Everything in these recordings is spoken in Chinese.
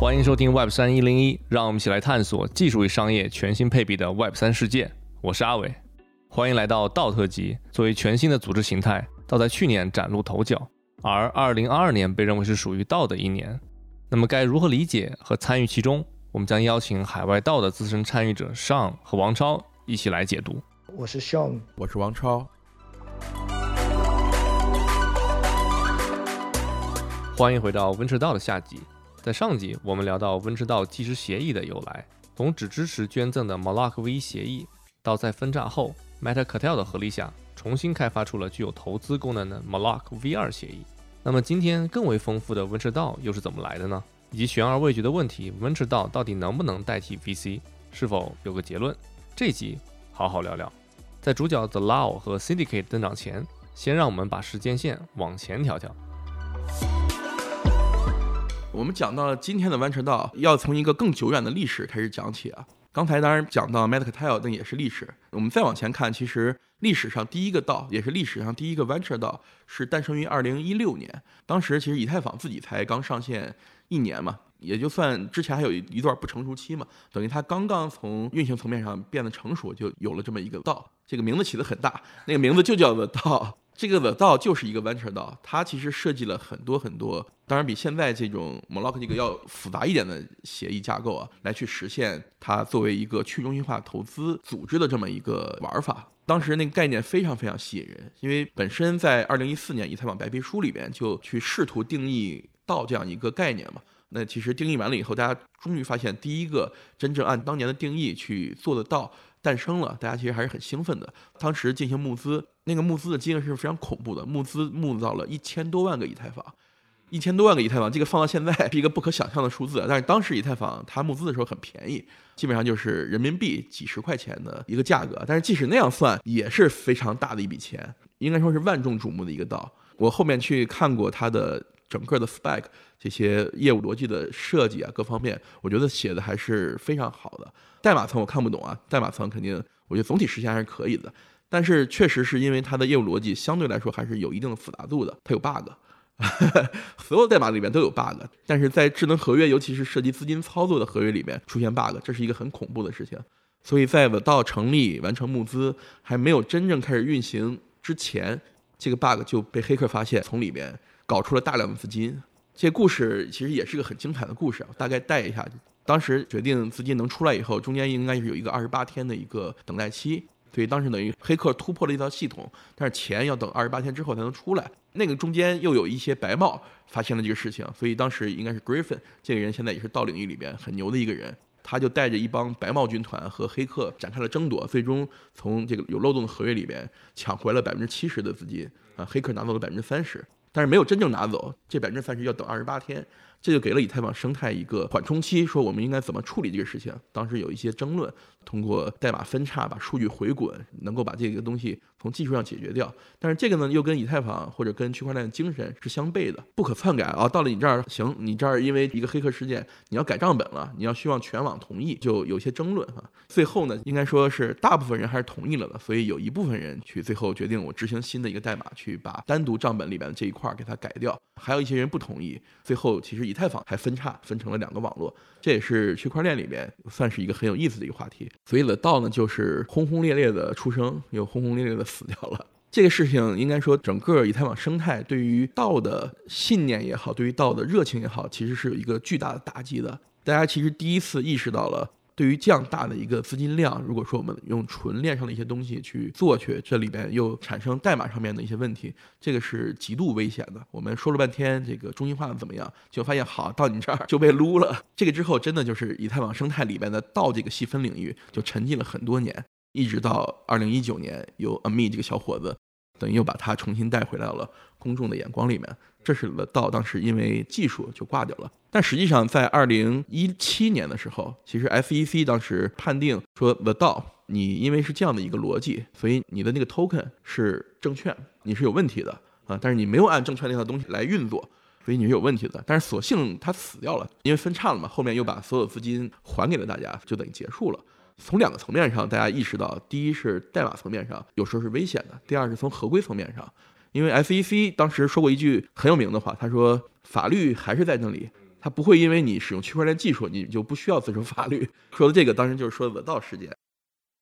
欢迎收听 Web 三一零一，让我们一起来探索技术与商业全新配比的 Web 三世界。我是阿伟，欢迎来到道特辑。作为全新的组织形态，道在去年崭露头角，而二零二二年被认为是属于道的一年。那么该如何理解和参与其中？我们将邀请海外道的资深参与者尚和王超一起来解读。我是 Sean，我是王超。欢迎回到温彻道的下集。在上集，我们聊到温彻道即时协议的由来，从只支持捐赠的 Moloch V 协议，到在分叉后 Metacartel 的合力下，重新开发出了具有投资功能的 Moloch V2 协议。那么今天更为丰富的温彻道又是怎么来的呢？以及悬而未决的问题，温彻道到底能不能代替 VC？是否有个结论？这集好好聊聊。在主角 The Law 和 Syndicate 登场前，先让我们把时间线往前调调。我们讲到了今天的弯车道，要从一个更久远的历史开始讲起啊。刚才当然讲到 Metacartel，那也是历史。我们再往前看，其实历史上第一个道，也是历史上第一个弯车道，是诞生于二零一六年。当时其实以太坊自己才刚上线一年嘛，也就算之前还有一一段不成熟期嘛，等于它刚刚从运行层面上变得成熟，就有了这么一个道。这个名字起得很大，那个名字就叫做道。这个的道就是一个 venture 道，它其实设计了很多很多，当然比现在这种 Moloch 这个要复杂一点的协议架构啊，来去实现它作为一个去中心化投资组织的这么一个玩法。当时那个概念非常非常吸引人，因为本身在二零一四年以太坊白皮书里边就去试图定义道这样一个概念嘛。那其实定义完了以后，大家终于发现第一个真正按当年的定义去做的道诞生了，大家其实还是很兴奋的。当时进行募资。那个募资的金额是非常恐怖的，募资募到了一千多万个以太坊，一千多万个以太坊，这个放到现在是一个不可想象的数字。但是当时以太坊它募资的时候很便宜，基本上就是人民币几十块钱的一个价格。但是即使那样算，也是非常大的一笔钱，应该说是万众瞩目的一个道。我后面去看过它的整个的 spec 这些业务逻辑的设计啊，各方面，我觉得写的还是非常好的。代码层我看不懂啊，代码层肯定我觉得总体实现还是可以的。但是确实是因为它的业务逻辑相对来说还是有一定的复杂度的，它有 bug，所有代码里面都有 bug。但是在智能合约，尤其是涉及资金操作的合约里面出现 bug，这是一个很恐怖的事情。所以在到成立、完成募资还没有真正开始运行之前，这个 bug 就被黑客发现，从里面搞出了大量的资金。这故事其实也是个很精彩的故事，大概带一下。当时决定资金能出来以后，中间应该是有一个二十八天的一个等待期。所以当时等于黑客突破了一套系统，但是钱要等二十八天之后才能出来。那个中间又有一些白帽发现了这个事情，所以当时应该是 Griffin 这个人现在也是道领域里边很牛的一个人，他就带着一帮白帽军团和黑客展开了争夺，最终从这个有漏洞的合约里边抢回了百分之七十的资金，啊，黑客拿走了百分之三十，但是没有真正拿走，这百分之三十要等二十八天。这就给了以太坊生态一个缓冲期，说我们应该怎么处理这个事情。当时有一些争论，通过代码分叉把数据回滚，能够把这个东西从技术上解决掉。但是这个呢，又跟以太坊或者跟区块链的精神是相悖的，不可篡改啊。到了你这儿行，你这儿因为一个黑客事件，你要改账本了，你要希望全网同意，就有些争论哈。最后呢，应该说是大部分人还是同意了的，所以有一部分人去最后决定我执行新的一个代码，去把单独账本里边的这一块给它改掉。还有一些人不同意，最后其实。以太坊还分叉分成了两个网络，这也是区块链里面算是一个很有意思的一个话题。所以的道呢，就是轰轰烈烈的出生，又轰轰烈烈的死掉了。这个事情应该说，整个以太坊生态对于道的信念也好，对于道的热情也好，其实是有一个巨大的打击的。大家其实第一次意识到了。对于这样大的一个资金量，如果说我们用纯链上的一些东西去做去，这里边又产生代码上面的一些问题，这个是极度危险的。我们说了半天这个中心化怎么样，就发现好到你这儿就被撸了。这个之后真的就是以太坊生态里边的道这个细分领域就沉寂了很多年，一直到二零一九年，有 Ami 这个小伙子，等于又把他重新带回来了公众的眼光里面。这是了道当时因为技术就挂掉了，但实际上在二零一七年的时候，其实 SEC 当时判定说 The 道你因为是这样的一个逻辑，所以你的那个 token 是证券，你是有问题的啊。但是你没有按证券那套东西来运作，所以你是有问题的。但是索性它死掉了，因为分叉了嘛，后面又把所有资金还给了大家，就等于结束了。从两个层面上，大家意识到，第一是代码层面上有时候是危险的，第二是从合规层面上。因为 SEC 当时说过一句很有名的话，他说：“法律还是在那里，他不会因为你使用区块链技术，你就不需要遵守法律。说的这个当时就是说的文道事件。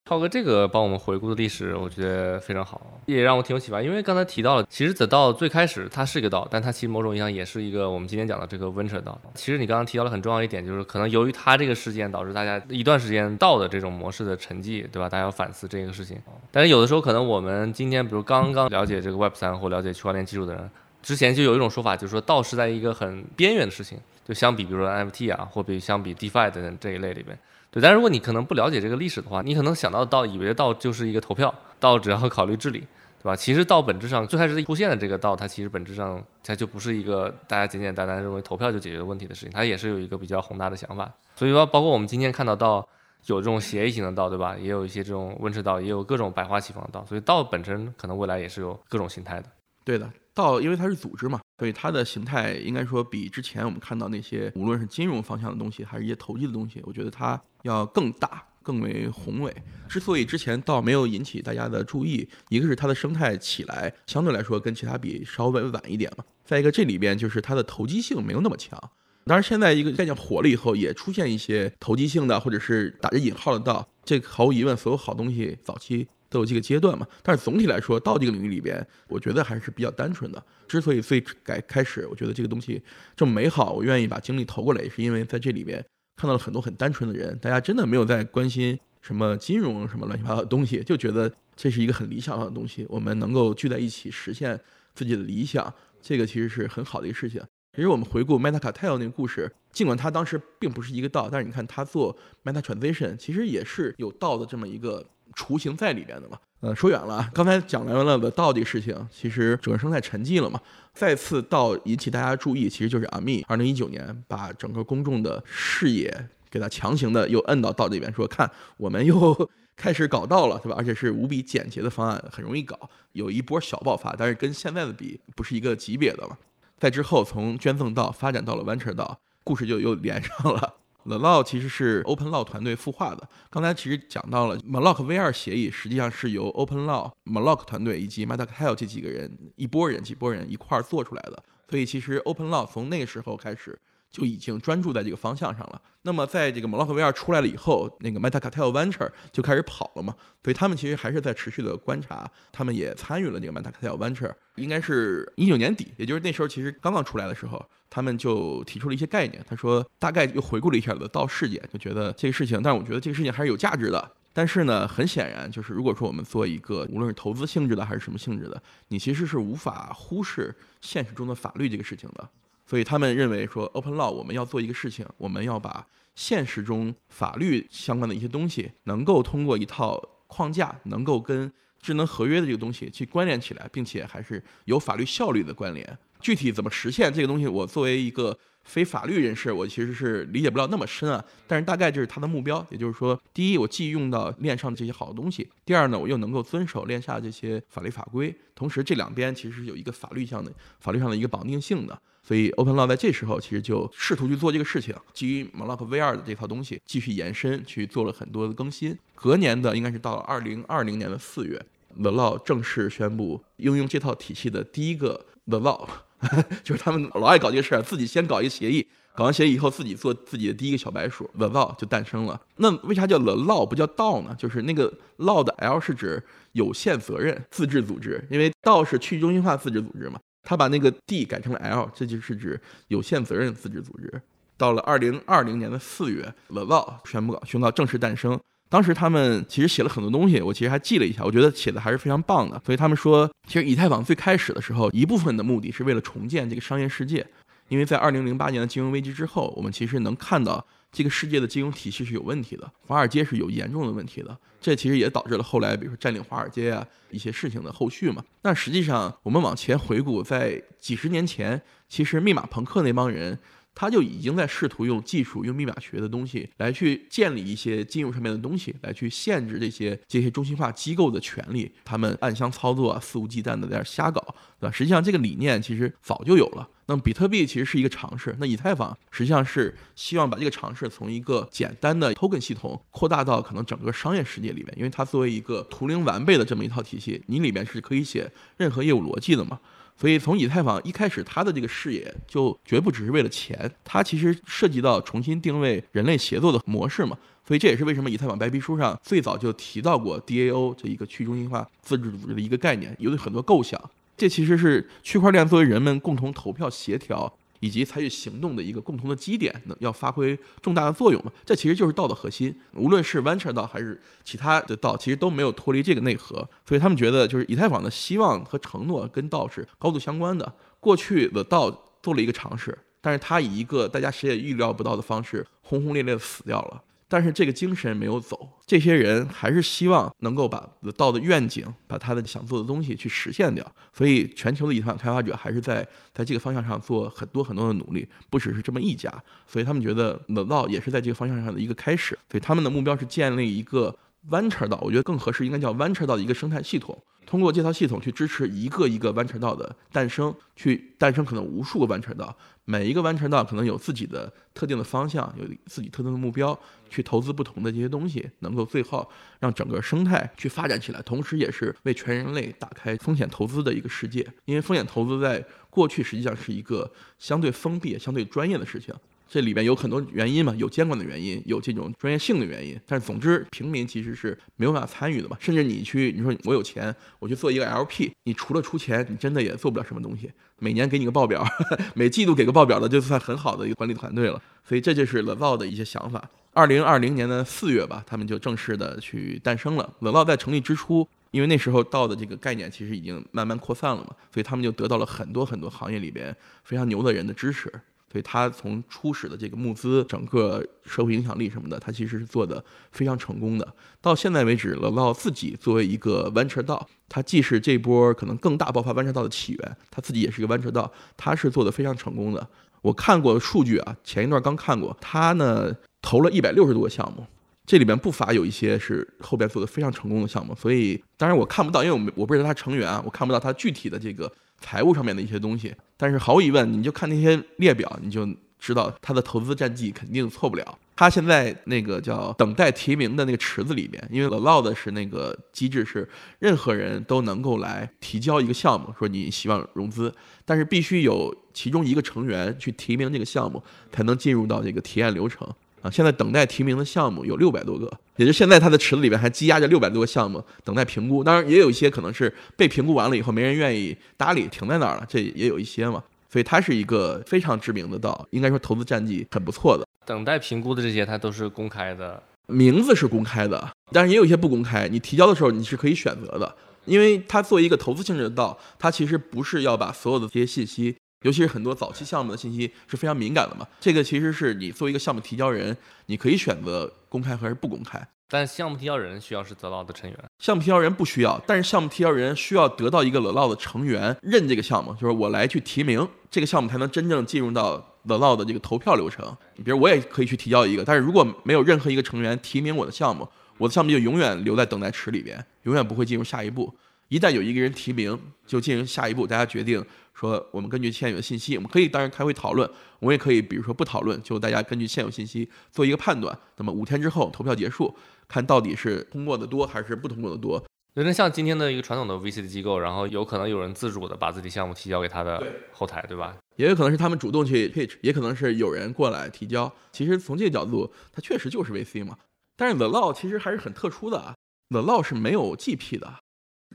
涛哥，这个帮我们回顾的历史，我觉得非常好，也让我挺有启发。因为刚才提到了，其实 The 道最开始它是一个道，但它其实某种意义上也是一个我们今天讲的这个 Venture 道。其实你刚刚提到了很重要一点，就是可能由于它这个事件导致大家一段时间道的这种模式的沉寂，对吧？大家要反思这个事情。但是有的时候可能我们今天比如刚刚了解这个 Web 三或了解区块链技术的人，之前就有一种说法，就是说道是在一个很边缘的事情，就相比比如说 NFT 啊，或比相比 DeFi 等等这一类里边。但是如果你可能不了解这个历史的话，你可能想到道，以为道就是一个投票，道只要考虑治理，对吧？其实道本质上最开始出现的这个道，它其实本质上它就不是一个大家简简单单认为投票就解决问题的事情，它也是有一个比较宏大的想法。所以说，包括我们今天看到道有这种协议型的道，对吧？也有一些这种温室道，也有各种百花齐放的道。所以道本身可能未来也是有各种形态的。对的，道因为它是组织嘛。所以它的形态应该说比之前我们看到那些无论是金融方向的东西，还是一些投机的东西，我觉得它要更大、更为宏伟。之所以之前倒没有引起大家的注意，一个是它的生态起来相对来说跟其他比稍微晚一点嘛，再一个这里边就是它的投机性没有那么强。当然现在一个概念火了以后，也出现一些投机性的或者是打着引号的道，这毫无疑问，所有好东西早期。都有这个阶段嘛，但是总体来说，到这个领域里边，我觉得还是比较单纯的。之所以最改开始，我觉得这个东西这么美好，我愿意把精力投过来，也是因为在这里边看到了很多很单纯的人，大家真的没有在关心什么金融什么乱七八糟的东西，就觉得这是一个很理想的东西，我们能够聚在一起实现自己的理想，这个其实是很好的一个事情。其实我们回顾 Meta Cartel 那个故事，尽管他当时并不是一个道，但是你看他做 Meta Transition，其实也是有道的这么一个。雏形在里边的嘛，呃，说远了啊，刚才讲完了的道的事情，其实整个生态沉寂了嘛，再次到引起大家注意，其实就是阿密，二零一九年把整个公众的视野给他强行的又摁到道这边，说看我们又开始搞道了，对吧？而且是无比简洁的方案，很容易搞，有一波小爆发，但是跟现在的比不是一个级别的嘛。在之后从捐赠道发展到了 Venture 道，故事就又连上了。The Law 其实是 Open Law 团队孵化的。刚才其实讲到了 Maloc V2 协议，实际上是由 Open Law、Maloc 团队以及 m a t a c a l 这几个人一波人、几波人一块儿做出来的。所以其实 Open Law 从那个时候开始就已经专注在这个方向上了。那么在这个 m a l o k V2 出来了以后，那个 m e t a c a l Venture 就开始跑了嘛。所以他们其实还是在持续的观察，他们也参与了这个 m e t a c a l Venture。应该是一九年底，也就是那时候其实刚刚出来的时候。他们就提出了一些概念，他说大概又回顾了一下的道事件，就觉得这个事情，但是我觉得这个事情还是有价值的。但是呢，很显然就是如果说我们做一个无论是投资性质的还是什么性质的，你其实是无法忽视现实中的法律这个事情的。所以他们认为说，Open Law 我们要做一个事情，我们要把现实中法律相关的一些东西，能够通过一套框架，能够跟智能合约的这个东西去关联起来，并且还是有法律效率的关联。具体怎么实现这个东西，我作为一个非法律人士，我其实是理解不了那么深啊。但是大概就是它的目标，也就是说，第一，我既用到链上的这些好的东西；第二呢，我又能够遵守链下这些法律法规。同时，这两边其实是有一个法律上的、法律上的一个绑定性的。所以，Open Law 在这时候其实就试图去做这个事情，基于 m o l o k V2 的这套东西继续延伸，去做了很多的更新。隔年的应该是到了二零二零年的四月，The Law 正式宣布应用这套体系的第一个 The Law。就是他们老爱搞这个事儿，自己先搞一个协议，搞完协议以后自己做自己的第一个小白鼠，the law 就诞生了。那为啥叫 the law 不叫道呢？就是那个 law 的 L 是指有限责任自治组织，因为道是去中心化自治组织嘛，他把那个 D 改成了 L，这就是指有限责任自治组织。到了二零二零年的四月，the law 宣布宣告正式诞生。当时他们其实写了很多东西，我其实还记了一下，我觉得写的还是非常棒的。所以他们说，其实以太坊最开始的时候，一部分的目的是为了重建这个商业世界，因为在二零零八年的金融危机之后，我们其实能看到这个世界的金融体系是有问题的，华尔街是有严重的问题的。这其实也导致了后来，比如说占领华尔街啊一些事情的后续嘛。那实际上我们往前回顾，在几十年前，其实密码朋克那帮人。他就已经在试图用技术、用密码学的东西来去建立一些金融上面的东西，来去限制这些这些中心化机构的权利。他们暗箱操作啊、肆无忌惮的在那瞎搞，对吧？实际上这个理念其实早就有了。那么比特币其实是一个尝试，那以太坊实际上是希望把这个尝试从一个简单的 token 系统扩大到可能整个商业世界里面，因为它作为一个图灵完备的这么一套体系，你里面是可以写任何业务逻辑的嘛。所以从以太坊一开始，它的这个视野就绝不只是为了钱，它其实涉及到重新定位人类协作的模式嘛。所以这也是为什么以太坊白皮书上最早就提到过 DAO 这一个去中心化自治组织的一个概念，有很多构想。这其实是区块链作为人们共同投票、协调以及采取行动的一个共同的基点，要发挥重大的作用嘛？这其实就是道的核心。无论是 Venture 道还是其他的道，其实都没有脱离这个内核。所以他们觉得，就是以太坊的希望和承诺跟道是高度相关的。过去的道做了一个尝试，但是它以一个大家谁也预料不到的方式，轰轰烈烈的死掉了。但是这个精神没有走，这些人还是希望能够把道的愿景，把他的想做的东西去实现掉。所以全球的以太坊开发者还是在在这个方向上做很多很多的努力，不只是这么一家。所以他们觉得乐道也是在这个方向上的一个开始。所以他们的目标是建立一个 Venture 道，我觉得更合适应该叫 Venture 道的一个生态系统。通过这套系统去支持一个一个弯车道的诞生，去诞生可能无数个弯车道，每一个弯车道可能有自己的特定的方向，有自己特定的目标，去投资不同的这些东西，能够最后让整个生态去发展起来，同时也是为全人类打开风险投资的一个世界。因为风险投资在过去实际上是一个相对封闭、相对专业的事情。这里边有很多原因嘛，有监管的原因，有这种专业性的原因。但是总之，平民其实是没有办法参与的嘛。甚至你去，你说我有钱，我去做一个 LP，你除了出钱，你真的也做不了什么东西。每年给你个报表，每季度给个报表的，就算很好的一个管理团队了。所以这就是 The Law 的一些想法。二零二零年的四月吧，他们就正式的去诞生了。The Law 在成立之初，因为那时候道的这个概念其实已经慢慢扩散了嘛，所以他们就得到了很多很多行业里边非常牛的人的支持。所以他从初始的这个募资，整个社会影响力什么的，他其实是做的非常成功的。到现在为止，乐道自己作为一个 venture 道，他既是这波可能更大爆发 venture 道的起源，他自己也是一个 venture 道，他是做的非常成功的。我看过数据啊，前一段刚看过，他呢投了一百六十多个项目，这里边不乏有一些是后边做的非常成功的项目。所以当然我看不到，因为我我不是他成员啊，我看不到他具体的这个。财务上面的一些东西，但是毫无疑问，你就看那些列表，你就知道他的投资战绩肯定错不了。他现在那个叫等待提名的那个池子里面，因为 allow 的是那个机制是任何人都能够来提交一个项目，说你希望融资，但是必须有其中一个成员去提名这个项目，才能进入到这个提案流程。啊，现在等待提名的项目有六百多个，也就现在它的池子里边还积压着六百多个项目等待评估。当然，也有一些可能是被评估完了以后没人愿意搭理，停在那儿了，这也有一些嘛。所以它是一个非常知名的道，应该说投资战绩很不错的。等待评估的这些，它都是公开的，名字是公开的，但是也有一些不公开。你提交的时候你是可以选择的，因为它作为一个投资性质的道，它其实不是要把所有的这些信息。尤其是很多早期项目的信息是非常敏感的嘛，这个其实是你作为一个项目提交人，你可以选择公开还是不公开。但项目提交人需要是 The Law 的成员，项目提交人不需要，但是项目提交人需要得到一个 The Law 的成员认这个项目，就是我来去提名这个项目才能真正进入到 The Law 的这个投票流程。比如我也可以去提交一个，但是如果没有任何一个成员提名我的项目，我的项目就永远留在等待池里边，永远不会进入下一步。一旦有一个人提名，就进入下一步，大家决定。说我们根据现有的信息，我们可以当然开会讨论，我们也可以比如说不讨论，就大家根据现有信息做一个判断。那么五天之后投票结束，看到底是通过的多还是不通过的多。有点像今天的一个传统的 VC 的机构，然后有可能有人自主的把自己项目提交给他的后台，对吧？也有可能是他们主动去 pitch，也可能是有人过来提交。其实从这个角度，它确实就是 VC 嘛。但是 The Law 其实还是很特殊的啊，The Law 是没有 GP 的。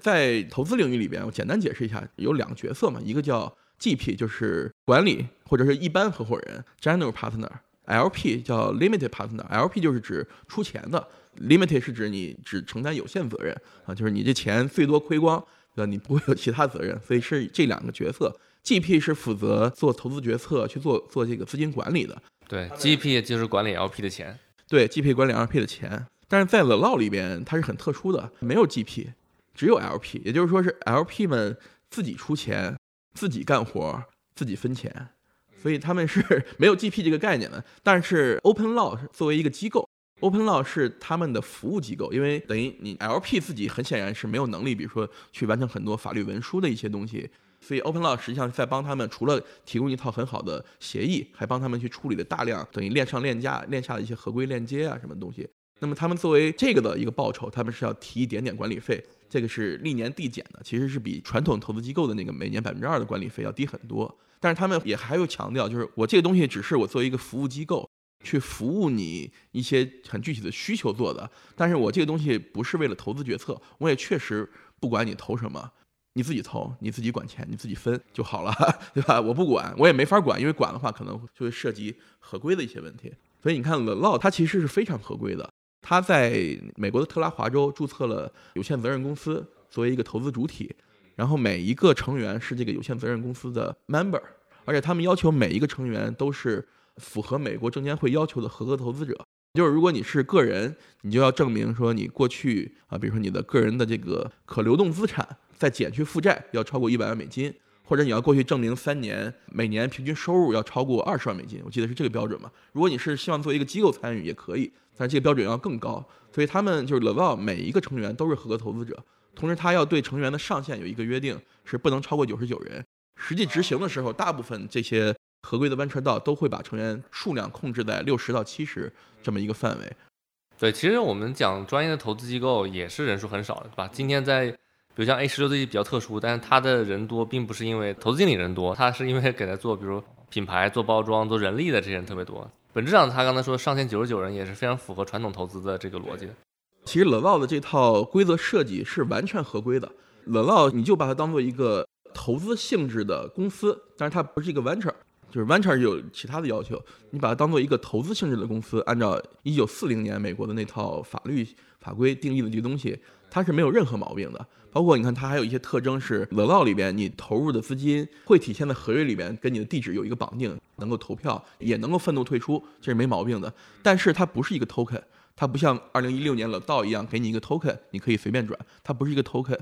在投资领域里边，我简单解释一下，有两个角色嘛，一个叫 GP，就是管理或者是一般合伙人 （General Partner），LP 叫 Limited Partner，LP 就是指出钱的，Limited 是指你只承担有限责任啊，就是你这钱最多亏光，对吧？你不会有其他责任，所以是这两个角色。GP 是负责做投资决策，去做做这个资金管理的。对，GP 就是管理 LP 的钱。对，GP 管理 LP 的钱，但是在 The Law 里边，它是很特殊的，没有 GP。只有 LP，也就是说是 LP 们自己出钱、自己干活、自己分钱，所以他们是 没有 GP 这个概念的。但是 Open Law 作为一个机构，Open Law 是他们的服务机构，因为等于你 LP 自己很显然是没有能力，比如说去完成很多法律文书的一些东西，所以 Open Law 实际上在帮他们，除了提供一套很好的协议，还帮他们去处理了大量等于链上链下链下的一些合规链接啊什么东西。那么他们作为这个的一个报酬，他们是要提一点点管理费，这个是历年递减的，其实是比传统投资机构的那个每年百分之二的管理费要低很多。但是他们也还有强调，就是我这个东西只是我作为一个服务机构去服务你一些很具体的需求做的，但是我这个东西不是为了投资决策，我也确实不管你投什么，你自己投，你自己管钱，你自己分就好了，对吧？我不管，我也没法管，因为管的话可能就会涉及合规的一些问题。所以你看，The Law 它其实是非常合规的。他在美国的特拉华州注册了有限责任公司，作为一个投资主体，然后每一个成员是这个有限责任公司的 member，而且他们要求每一个成员都是符合美国证监会要求的合格投资者。就是如果你是个人，你就要证明说你过去啊，比如说你的个人的这个可流动资产再减去负债要超过一百万美金。或者你要过去证明三年每年平均收入要超过二十万美金，我记得是这个标准嘛。如果你是希望做一个机构参与也可以，但是这个标准要更高。所以他们就是 Level 每一个成员都是合格投资者，同时他要对成员的上限有一个约定，是不能超过九十九人。实际执行的时候，大部分这些合规的弯车道都会把成员数量控制在六十到七十这么一个范围。对，其实我们讲专业的投资机构也是人数很少的，对吧？今天在。比如像 A 十六这些比较特殊，但是它的人多，并不是因为投资经理人多，它是因为给他做，比如品牌、做包装、做人力的这些人特别多。本质上，他刚才说上限九十九人也是非常符合传统投资的这个逻辑。其实 l e v 的这套规则设计是完全合规的。l e v 你就把它当做一个投资性质的公司，但是它不是一个 venture，就是 venture 有其他的要求，你把它当做一个投资性质的公司，按照一九四零年美国的那套法律法规定义的这个东西，它是没有任何毛病的。包括你看，它还有一些特征是，The Law 里边你投入的资金会体现在合约里边，跟你的地址有一个绑定，能够投票，也能够愤怒退出，这是没毛病的。但是它不是一个 token，它不像二零一六年冷道一样给你一个 token，你可以随便转，它不是一个 token，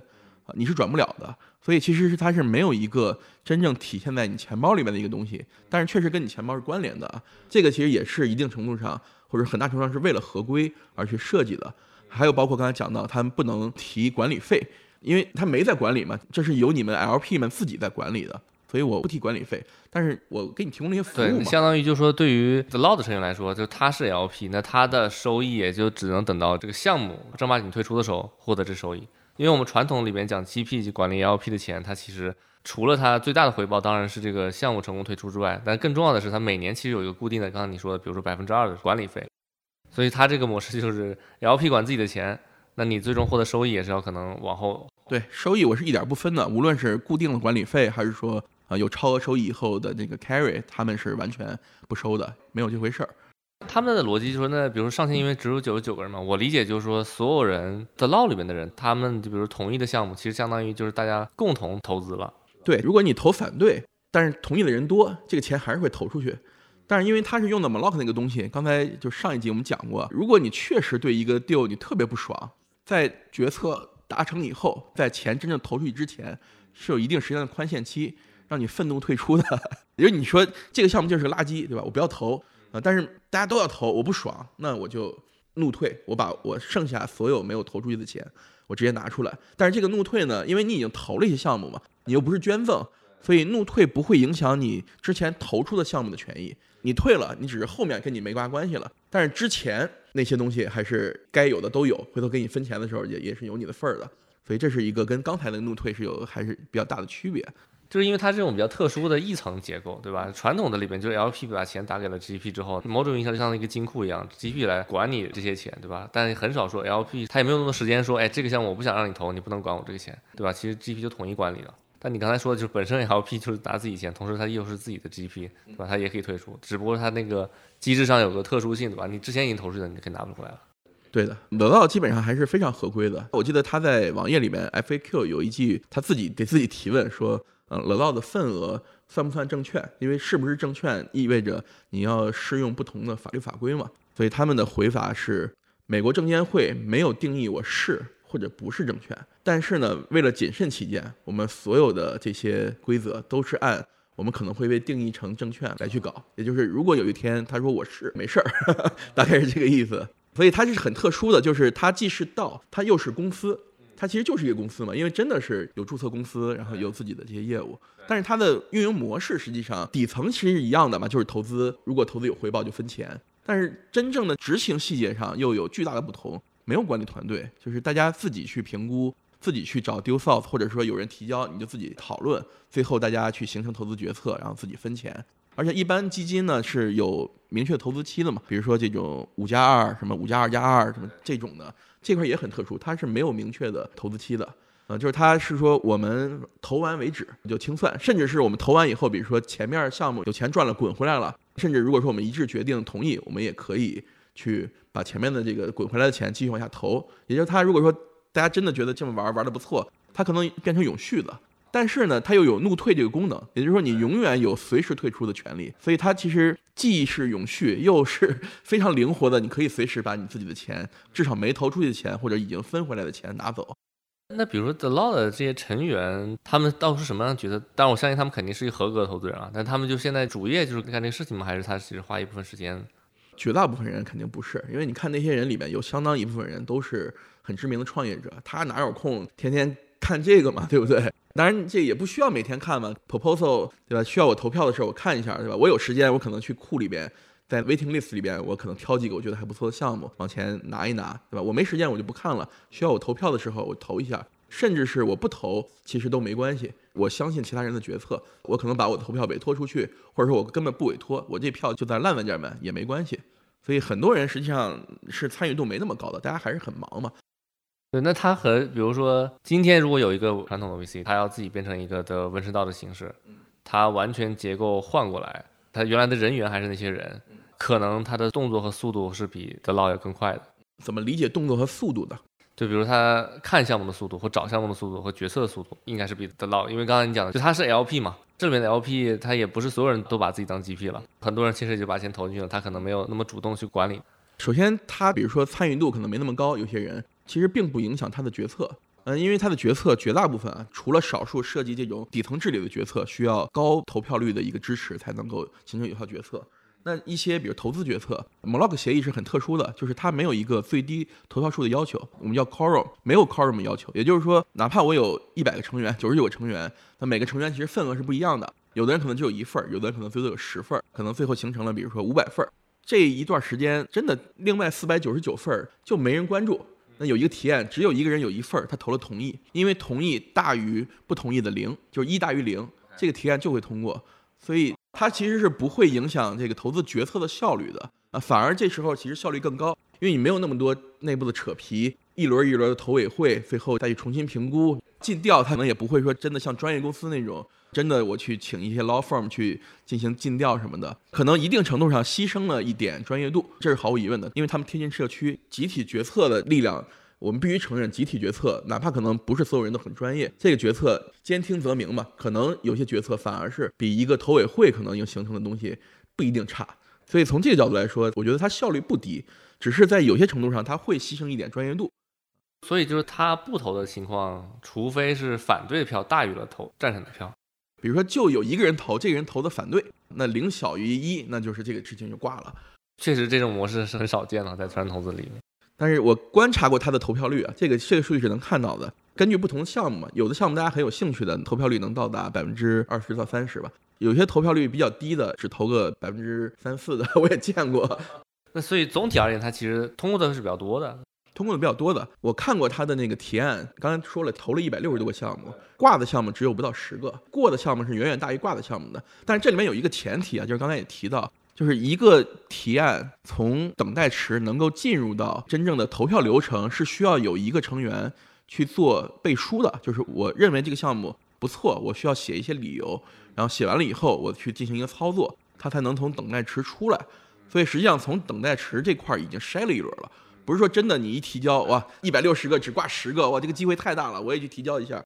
你是转不了的。所以其实是它是没有一个真正体现在你钱包里面的一个东西，但是确实跟你钱包是关联的啊。这个其实也是一定程度上或者很大程度上是为了合规而去设计的。还有包括刚才讲到，他们不能提管理费。因为他没在管理嘛，这是由你们 LP 们自己在管理的，所以我不提管理费，但是我给你提供那些服务嘛。相当于就是说，对于 The Law 的成员来说，就他是 LP，那他的收益也就只能等到这个项目正儿八经退出的时候获得这收益。因为我们传统里面讲 GP 管理 LP 的钱，它其实除了它最大的回报当然是这个项目成功退出之外，但更重要的是它每年其实有一个固定的，刚刚你说的，比如说百分之二的管理费。所以它这个模式就是 LP 管自己的钱。那你最终获得收益也是要可能往后对收益我是一点不分的，无论是固定的管理费还是说啊有超额收益以后的那个 carry，他们是完全不收的，没有这回事儿。他们的逻辑就是说，那比如说上线因为只有九十九个人嘛，我理解就是说所有人的 law 里面的人，他们就比如同意的项目，其实相当于就是大家共同投资了。对，如果你投反对，但是同意的人多，这个钱还是会投出去。但是因为他是用的 Maloc 那个东西，刚才就上一集我们讲过，如果你确实对一个 deal 你特别不爽。在决策达成以后，在钱真正投出去之前，是有一定时间的宽限期，让你愤怒退出的。也就你说这个项目就是个垃圾，对吧？我不要投啊！但是大家都要投，我不爽，那我就怒退，我把我剩下所有没有投出去的钱，我直接拿出来。但是这个怒退呢，因为你已经投了一些项目嘛，你又不是捐赠，所以怒退不会影响你之前投出的项目的权益。你退了，你只是后面跟你没挂关系了，但是之前那些东西还是该有的都有，回头给你分钱的时候也也是有你的份儿的，所以这是一个跟刚才的怒退是有还是比较大的区别，就是因为它这种比较特殊的一层结构，对吧？传统的里边就是 LP 把钱打给了 GP 之后，某种意义上就像一个金库一样，GP 来管你这些钱，对吧？但是很少说 LP 他也没有那么多时间说，哎，这个项目我不想让你投，你不能管我这个钱，对吧？其实 GP 就统一管理了。但你刚才说的就是本身 LP 就是拿自己钱，同时它又是自己的 GP，对吧？它也可以退出，只不过它那个机制上有个特殊性，对吧？你之前已经投出去的，你可以拿不回来了。对的，乐道基本上还是非常合规的。我记得他在网页里面 FAQ 有一句，他自己给自己提问说：“嗯，得到的份额算不算证券？因为是不是证券意味着你要适用不同的法律法规嘛？”所以他们的回答是：美国证监会没有定义我是。或者不是证券，但是呢，为了谨慎起见，我们所有的这些规则都是按我们可能会被定义成证券来去搞。也就是，如果有一天他说我是没事儿，大概是这个意思。所以它是很特殊的，就是它既是道，它又是公司，它其实就是一个公司嘛，因为真的是有注册公司，然后有自己的这些业务。但是它的运营模式实际上底层其实是一样的嘛，就是投资，如果投资有回报就分钱。但是真正的执行细节上又有巨大的不同，没有管理团队，就是大家自己去评估，自己去找 deal source，或者说有人提交你就自己讨论，最后大家去形成投资决策，然后自己分钱。而且一般基金呢是有明确投资期的嘛，比如说这种五加二、什么五加二加二什么这种的，这块也很特殊，它是没有明确的投资期的。呃，就是它是说我们投完为止就清算，甚至是我们投完以后，比如说前面项目有钱赚了滚回来了，甚至如果说我们一致决定同意，我们也可以去把前面的这个滚回来的钱继续往下投。也就是它如果说大家真的觉得这么玩玩的不错，它可能变成永续的，但是呢，它又有怒退这个功能，也就是说你永远有随时退出的权利。所以它其实既是永续，又是 非常灵活的，你可以随时把你自己的钱，至少没投出去的钱或者已经分回来的钱拿走。那比如说 The Law 的这些成员，他们到底是什么样的角色？但，我相信他们肯定是一个合格的投资人啊。但他们就现在主业就是干这个事情吗？还是他其实花一部分时间？绝大部分人肯定不是，因为你看那些人里面有相当一部分人都是很知名的创业者，他哪有空天天看这个嘛，对不对？当然，这也不需要每天看嘛。Proposal 对吧？需要我投票的时候我看一下，对吧？我有时间，我可能去库里边。在 waiting list 里边，我可能挑几个我觉得还不错的项目往前拿一拿，对吧？我没时间我就不看了，需要我投票的时候我投一下，甚至是我不投其实都没关系。我相信其他人的决策，我可能把我的投票委托出去，或者说我根本不委托，我这票就在烂玩家们也没关系。所以很多人实际上是参与度没那么高的，大家还是很忙嘛。对，那他和比如说今天如果有一个传统的 VC，他要自己变成一个的温室道的形式，他完全结构换过来，他原来的人员还是那些人。可能他的动作和速度是比德劳要更快的。怎么理解动作和速度的？就比如他看项目的速度，或找项目的速度，和决策的速度，应该是比德劳。因为刚才你讲的，就他是 LP 嘛，这里面的 LP 他也不是所有人都把自己当 GP 了，很多人其实就把钱投进去了，他可能没有那么主动去管理。首先，他比如说参与度可能没那么高，有些人其实并不影响他的决策。嗯，因为他的决策绝大部分啊，除了少数涉及这种底层治理的决策，需要高投票率的一个支持才能够形成有效决策。那一些比如投资决策，Mlog 协议是很特殊的，就是它没有一个最低投票数的要求，我们叫 Quorum，没有 Quorum 要求。也就是说，哪怕我有一百个成员，九十九个成员，那每个成员其实份额是不一样的。有的人可能只有一份儿，有的人可能最多有十份儿，可能最后形成了比如说五百份儿。这一段时间真的，另外四百九十九份儿就没人关注。那有一个提案，只有一个人有一份儿，他投了同意，因为同意大于不同意的零，就是一大于零，这个提案就会通过。所以。它其实是不会影响这个投资决策的效率的啊，反而这时候其实效率更高，因为你没有那么多内部的扯皮，一轮一轮的投委会，最后再去重新评估尽调，他可能也不会说真的像专业公司那种，真的我去请一些 law firm 去进行尽调什么的，可能一定程度上牺牲了一点专业度，这是毫无疑问的，因为他们贴近社区，集体决策的力量。我们必须承认，集体决策，哪怕可能不是所有人都很专业，这个决策兼听则明嘛，可能有些决策反而是比一个投委会可能要形成的东西不一定差。所以从这个角度来说，我觉得它效率不低，只是在有些程度上它会牺牲一点专业度。所以就是他不投的情况，除非是反对票大于了投赞成的票，比如说就有一个人投，这个人投的反对，那零小于一，那就是这个事情就挂了。确实，这种模式是很少见的，在传统投资里面。但是我观察过它的投票率啊，这个这个数据是能看到的。根据不同的项目嘛，有的项目大家很有兴趣的，投票率能到达百分之二十到三十吧。有些投票率比较低的，只投个百分之三四的，我也见过。那所以总体而言，它其实通过的是比较多的，通过的比较多的。我看过他的那个提案，刚才说了，投了一百六十多个项目，挂的项目只有不到十个，过的项目是远远大于挂的项目的。但是这里面有一个前提啊，就是刚才也提到。就是一个提案从等待池能够进入到真正的投票流程，是需要有一个成员去做背书的。就是我认为这个项目不错，我需要写一些理由，然后写完了以后，我去进行一个操作，它才能从等待池出来。所以实际上从等待池这块已经筛了一轮了，不是说真的你一提交哇，一百六十个只挂十个，哇，这个机会太大了，我也去提交一下。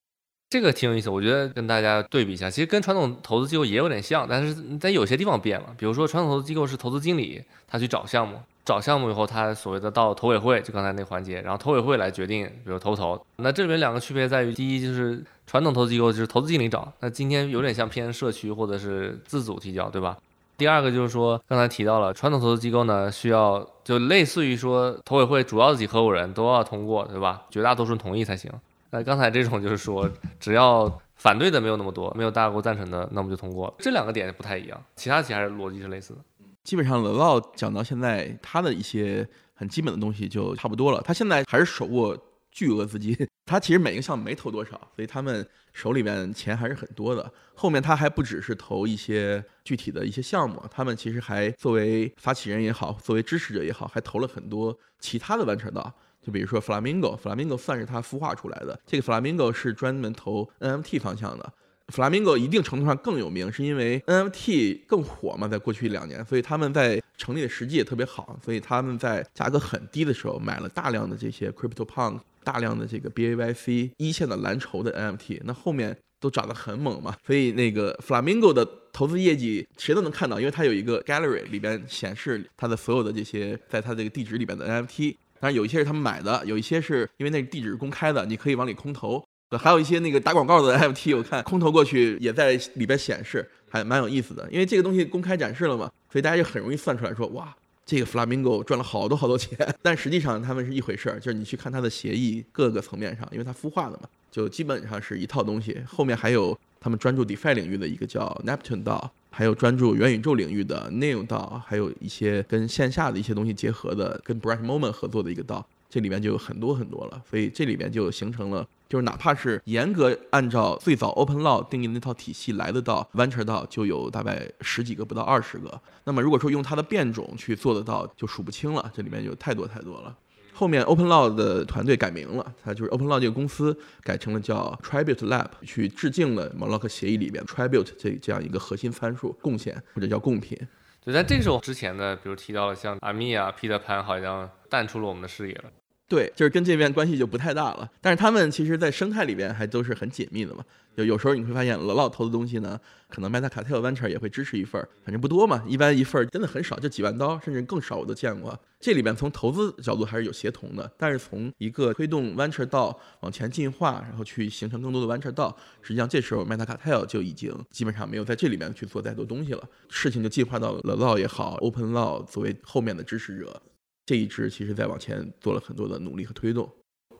这个挺有意思，我觉得跟大家对比一下，其实跟传统投资机构也有点像，但是在有些地方变了。比如说，传统投资机构是投资经理，他去找项目，找项目以后，他所谓的到投委会，就刚才那环节，然后投委会来决定，比如投不投。那这里面两个区别在于，第一就是传统投资机构就是投资经理找，那今天有点像偏社区或者是自主提交，对吧？第二个就是说，刚才提到了传统投资机构呢，需要就类似于说投委会主要的几合伙人都要通过，对吧？绝大多数同意才行。那刚才这种就是说，只要反对的没有那么多，没有大家过赞成的，那我们就通过。这两个点不太一样，其他其实还是逻辑是类似的。基本上 l a w 讲到现在，他的一些很基本的东西就差不多了。他现在还是手握巨额资金，他其实每个项目没投多少，所以他们手里面钱还是很多的。后面他还不只是投一些具体的一些项目，他们其实还作为发起人也好，作为支持者也好，还投了很多其他的完成道。就比如说 Flamingo，Flamingo 算是他孵化出来的。这个 Flamingo 是专门投 NFT 方向的。Flamingo 一定程度上更有名，是因为 NFT 更火嘛，在过去一两年，所以他们在成立的时机也特别好，所以他们在价格很低的时候买了大量的这些 Crypto Punk，大量的这个 BAYC 一线的蓝筹的 NFT，那后面都涨得很猛嘛，所以那个 Flamingo 的投资业绩谁都能看到，因为它有一个 Gallery 里边显示它的所有的这些在它这个地址里边的 NFT，当然有一些是他们买的，有一些是因为那个地址是公开的，你可以往里空投。还有一些那个打广告的 NFT，我看空投过去也在里边显示，还蛮有意思的。因为这个东西公开展示了嘛，所以大家就很容易算出来说，哇，这个 Flamingo 赚了好多好多钱。但实际上他们是一回事儿，就是你去看它的协议各个层面上，因为它孵化的嘛，就基本上是一套东西。后面还有他们专注 DeFi 领域的一个叫 Neptune 道，还有专注元宇宙领域的 Neo 道，还有一些跟线下的一些东西结合的，跟 Bright Moment 合作的一个道。这里面就有很多很多了，所以这里面就形成了，就是哪怕是严格按照最早 Open Law 定义的那套体系来得到 Venture 道，就有大概十几个不到二十个。那么如果说用它的变种去做得到，就数不清了。这里面就太多太多了。后面 Open Law 的团队改名了，它就是 Open Law 这个公司改成了叫 Tribute Lab，去致敬了 m o l o c k 协议里边 Tribute 这这样一个核心参数贡献或者叫贡品。对，但这时候之前的，比如提到了像阿米啊、Peter Pan，好像淡出了我们的视野了。对，就是跟这边关系就不太大了，但是他们其实，在生态里边还都是很紧密的嘛。有有时候你会发现，老老投的东西呢，可能 Meta Cartel Venture 也会支持一份儿，反正不多嘛，一般一份儿真的很少，就几万刀，甚至更少我都见过。这里边从投资角度还是有协同的，但是从一个推动 Venture 道往前进化，然后去形成更多的 Venture 道，实际上这时候 Meta Cartel 就已经基本上没有在这里面去做太多东西了，事情就进化到了 Law 也好，Open Law 作为后面的支持者。这一支其实在往前做了很多的努力和推动，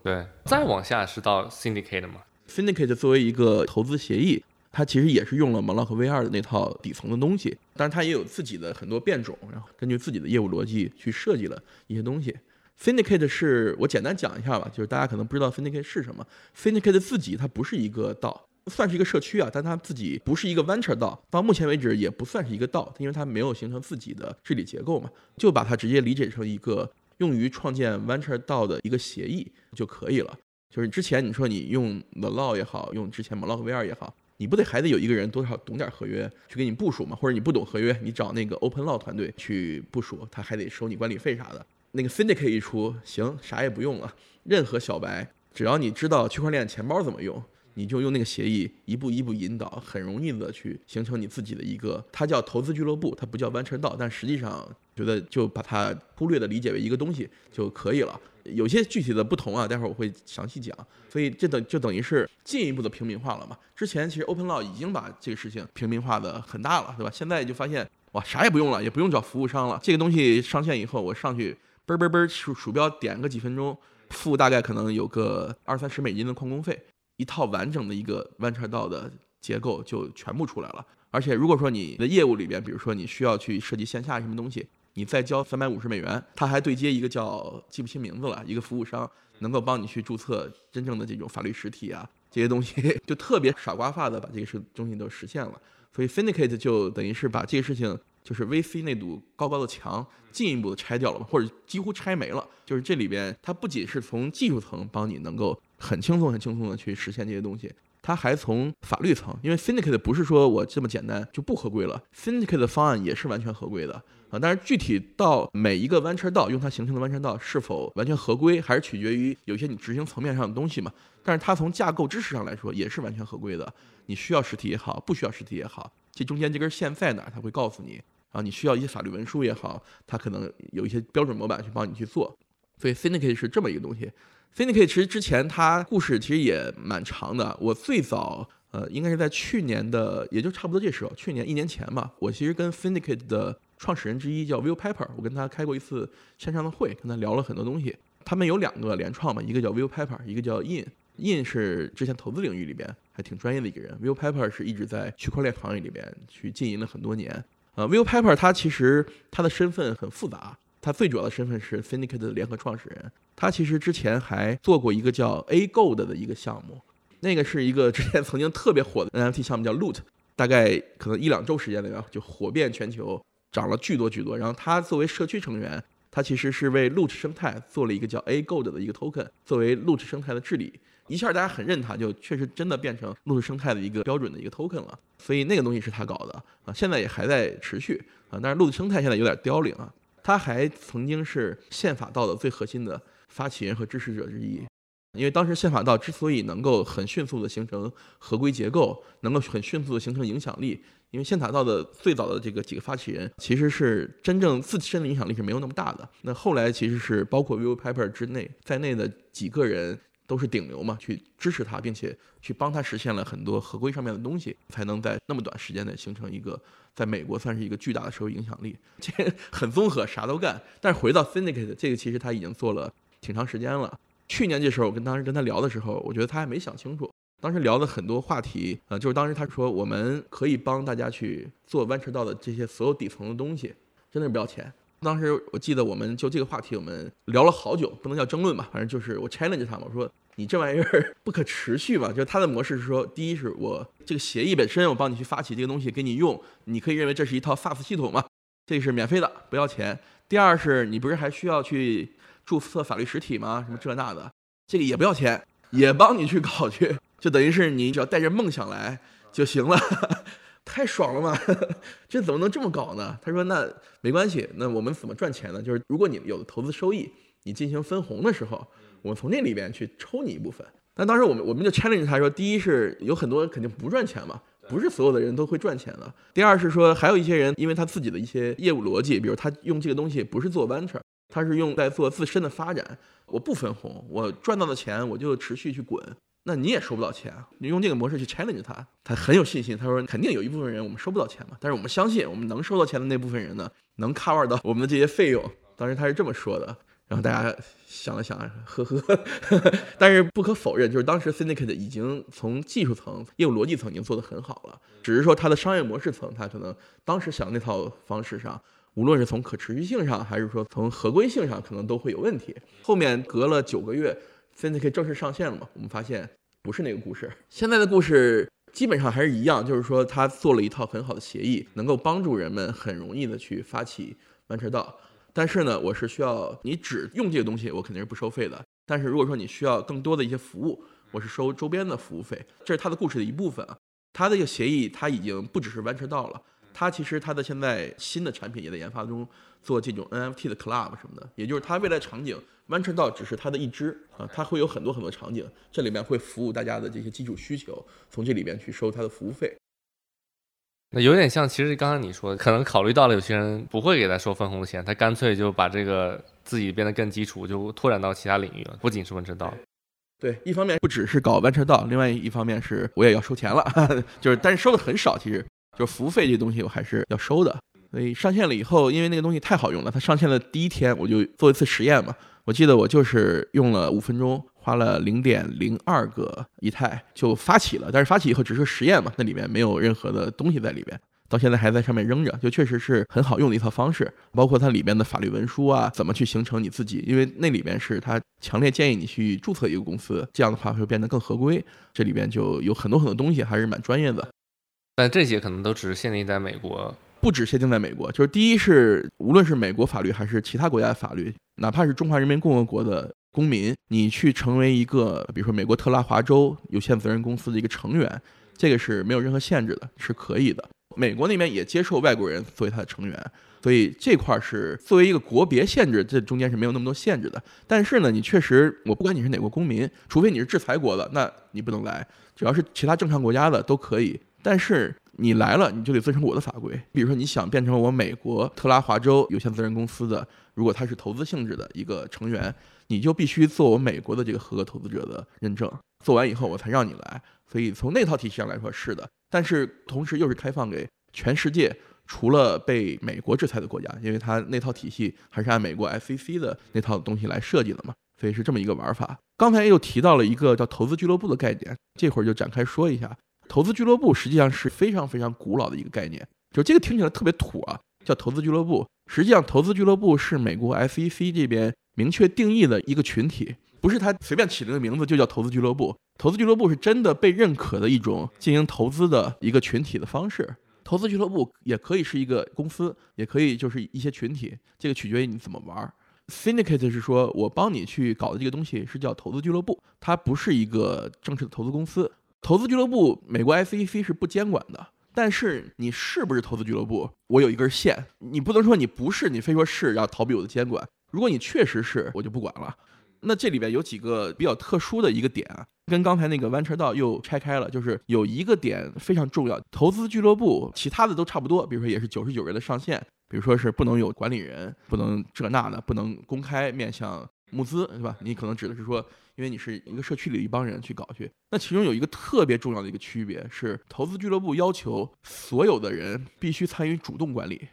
对，再往下是到 Syndicate 嘛，Syndicate 作为一个投资协议，它其实也是用了 m o l o k V2 的那套底层的东西，但是它也有自己的很多变种，然后根据自己的业务逻辑去设计了一些东西。Syndicate 是我简单讲一下吧，就是大家可能不知道 Syndicate 是什么，Syndicate 自己它不是一个道。算是一个社区啊，但它自己不是一个 venture 道，到目前为止也不算是一个道，因为它没有形成自己的治理结构嘛，就把它直接理解成一个用于创建 venture 道的一个协议就可以了。就是之前你说你用 the law 也好，用之前 m o l o k V2 也好，你不得还得有一个人多少懂点合约去给你部署嘛？或者你不懂合约，你找那个 open law 团队去部署，他还得收你管理费啥的。那个 syndicate 一出，行，啥也不用了，任何小白只要你知道区块链钱包怎么用。你就用那个协议一步一步引导，很容易的去形成你自己的一个，它叫投资俱乐部，它不叫弯车道，但实际上觉得就把它忽略的理解为一个东西就可以了。有些具体的不同啊，待会儿我会详细讲。所以这等就等于是进一步的平民化了嘛。之前其实 Open Law 已经把这个事情平民化的很大了，对吧？现在就发现哇，啥也不用了，也不用找服务商了。这个东西上线以后，我上去嘣嘣嘣鼠鼠标点个几分钟，付大概可能有个二三十美金的矿工费。一套完整的一个弯车道的结构就全部出来了，而且如果说你的业务里边，比如说你需要去设计线下什么东西，你再交三百五十美元，他还对接一个叫记不清名字了一个服务商，能够帮你去注册真正的这种法律实体啊，这些东西就特别傻瓜化的把这个事东西都实现了，所以 Syndicate 就等于是把这个事情就是 VC 那堵高高的墙进一步的拆掉了，或者几乎拆没了，就是这里边它不仅是从技术层帮你能够。很轻松、很轻松的去实现这些东西，它还从法律层，因为 syndicate 不是说我这么简单就不合规了，syndicate 的方案也是完全合规的啊。但是具体到每一个弯车道用它形成的弯车道是否完全合规，还是取决于有些你执行层面上的东西嘛。但是它从架构知识上来说也是完全合规的。你需要实体也好，不需要实体也好，这中间这根线在哪，儿，它会告诉你。啊，你需要一些法律文书也好，它可能有一些标准模板去帮你去做。所以 syndicate 是这么一个东西。Syndicate 其实之前它故事其实也蛮长的。我最早呃应该是在去年的，也就差不多这时候，去年一年前吧。我其实跟 Syndicate 的创始人之一叫 Will Pepper，我跟他开过一次线上的会，跟他聊了很多东西。他们有两个联创嘛，一个叫 Will Pepper，一个叫 In。In 是之前投资领域里边还挺专业的一个人，Will Pepper 是一直在区块链行业里边去经营了很多年。呃，Will Pepper 他其实他的身份很复杂，他最主要的身份是 Syndicate 的联合创始人。他其实之前还做过一个叫 A Gold 的一个项目，那个是一个之前曾经特别火的 NFT 项目，叫 Loot，大概可能一两周时间内啊就火遍全球，涨了巨多巨多。然后他作为社区成员，他其实是为 Loot 生态做了一个叫 A Gold 的一个 token，作为 Loot 生态的治理。一下大家很认他，就确实真的变成 Loot 生态的一个标准的一个 token 了。所以那个东西是他搞的啊，现在也还在持续啊。但是 Loot 生态现在有点凋零啊。他还曾经是宪法道的最核心的发起人和支持者之一，因为当时宪法道之所以能够很迅速的形成合规结构，能够很迅速的形成影响力，因为宪法道的最早的这个几个发起人其实是真正自身的影响力是没有那么大的。那后来其实是包括 Will Pepper 之内在内的几个人。都是顶流嘛，去支持他，并且去帮他实现了很多合规上面的东西，才能在那么短时间内形成一个在美国算是一个巨大的社会影响力。这很综合，啥都干。但是回到 Syndicate 这个，其实他已经做了挺长时间了。去年这时候，我跟当时跟他聊的时候，我觉得他还没想清楚。当时聊的很多话题，呃，就是当时他说我们可以帮大家去做弯车道的这些所有底层的东西，真的是不要钱。当时我记得，我们就这个话题，我们聊了好久，不能叫争论吧，反正就是我 challenge 他嘛，我说你这玩意儿不可持续吧？就是他的模式是说，第一是我这个协议本身，我帮你去发起这个东西给你用，你可以认为这是一套 FAS 系统嘛，这是免费的，不要钱。第二是你不是还需要去注册法律实体吗？什么这那的，这个也不要钱，也帮你去搞去，就等于是你只要带着梦想来就行了。太爽了嘛！这怎么能这么搞呢？他说：“那没关系，那我们怎么赚钱呢？就是如果你有投资收益，你进行分红的时候，我们从那里边去抽你一部分。但当时我们我们就 challenge 他说：第一是有很多人肯定不赚钱嘛，不是所有的人都会赚钱的。第二是说还有一些人，因为他自己的一些业务逻辑，比如他用这个东西不是做 venture，他是用在做自身的发展。我不分红，我赚到的钱我就持续去滚。”那你也收不到钱啊！你用这个模式去 challenge 他，他很有信心。他说肯定有一部分人我们收不到钱嘛，但是我们相信我们能收到钱的那部分人呢，能 cover 到我们的这些费用。当时他是这么说的，然后大家想了想，呵呵。但是不可否认，就是当时 syndicate 已经从技术层、业务逻辑层已经做得很好了，只是说它的商业模式层，它可能当时想那套方式上，无论是从可持续性上，还是说从合规性上，可能都会有问题。后面隔了九个月。现在可以正式上线了嘛？我们发现不是那个故事，现在的故事基本上还是一样，就是说他做了一套很好的协议，能够帮助人们很容易的去发起完车道。但是呢，我是需要你只用这个东西，我肯定是不收费的。但是如果说你需要更多的一些服务，我是收周边的服务费。这是他的故事的一部分啊。他的一个协议，他已经不只是完车道了，他其实他的现在新的产品也在研发中，做这种 NFT 的 club 什么的，也就是他未来场景。弯车道只是它的一支啊，它会有很多很多场景，这里面会服务大家的这些基础需求，从这里边去收它的服务费。那有点像，其实刚刚你说，可能考虑到了有些人不会给他收分红的钱，他干脆就把这个自己变得更基础，就拓展到其他领域了，不仅是弯车道。对，一方面不只是搞弯车道，另外一方面是我也要收钱了，就是但是收的很少，其实就服务费这东西我还是要收的。所以上线了以后，因为那个东西太好用了，它上线的第一天我就做一次实验嘛。我记得我就是用了五分钟，花了零点零二个以太就发起了，但是发起以后只是实验嘛，那里面没有任何的东西在里边，到现在还在上面扔着，就确实是很好用的一套方式，包括它里边的法律文书啊，怎么去形成你自己，因为那里边是它强烈建议你去注册一个公司，这样的话会变得更合规，这里边就有很多很多东西还是蛮专业的，但这些可能都只是限定在美国。不止限定在美国，就是第一是无论是美国法律还是其他国家的法律，哪怕是中华人民共和国的公民，你去成为一个比如说美国特拉华州有限责任公司的一个成员，这个是没有任何限制的，是可以的。美国那边也接受外国人作为他的成员，所以这块儿是作为一个国别限制，这中间是没有那么多限制的。但是呢，你确实，我不管你是哪国公民，除非你是制裁国的，那你不能来；只要是其他正常国家的都可以。但是你来了，你就得遵守我的法规。比如说，你想变成我美国特拉华州有限责任公司的，如果他是投资性质的一个成员，你就必须做我美国的这个合格投资者的认证。做完以后，我才让你来。所以从那套体系上来说是的，但是同时又是开放给全世界，除了被美国制裁的国家，因为它那套体系还是按美国 SEC 的那套东西来设计的嘛，所以是这么一个玩法。刚才又提到了一个叫投资俱乐部的概念，这会儿就展开说一下。投资俱乐部实际上是非常非常古老的一个概念，就这个听起来特别土啊，叫投资俱乐部。实际上，投资俱乐部是美国 SEC 这边明确定义的一个群体，不是他随便起了个名字就叫投资俱乐部。投资俱乐部是真的被认可的一种进行投资的一个群体的方式。投资俱乐部也可以是一个公司，也可以就是一些群体，这个取决于你怎么玩。Syndicate 是说我帮你去搞的这个东西是叫投资俱乐部，它不是一个正式的投资公司。投资俱乐部美国 SEC 是不监管的。但是你是不是投资俱乐部？我有一根线，你不能说你不是，你非说是要逃避我的监管。如果你确实是，我就不管了。那这里边有几个比较特殊的一个点啊，跟刚才那个弯车道又拆开了，就是有一个点非常重要。投资俱乐部其他的都差不多，比如说也是九十九人的上限，比如说是不能有管理人，不能这那的，不能公开面向募资，是吧？你可能指的是说。因为你是一个社区里一帮人去搞去，那其中有一个特别重要的一个区别是，投资俱乐部要求所有的人必须参与主动管理，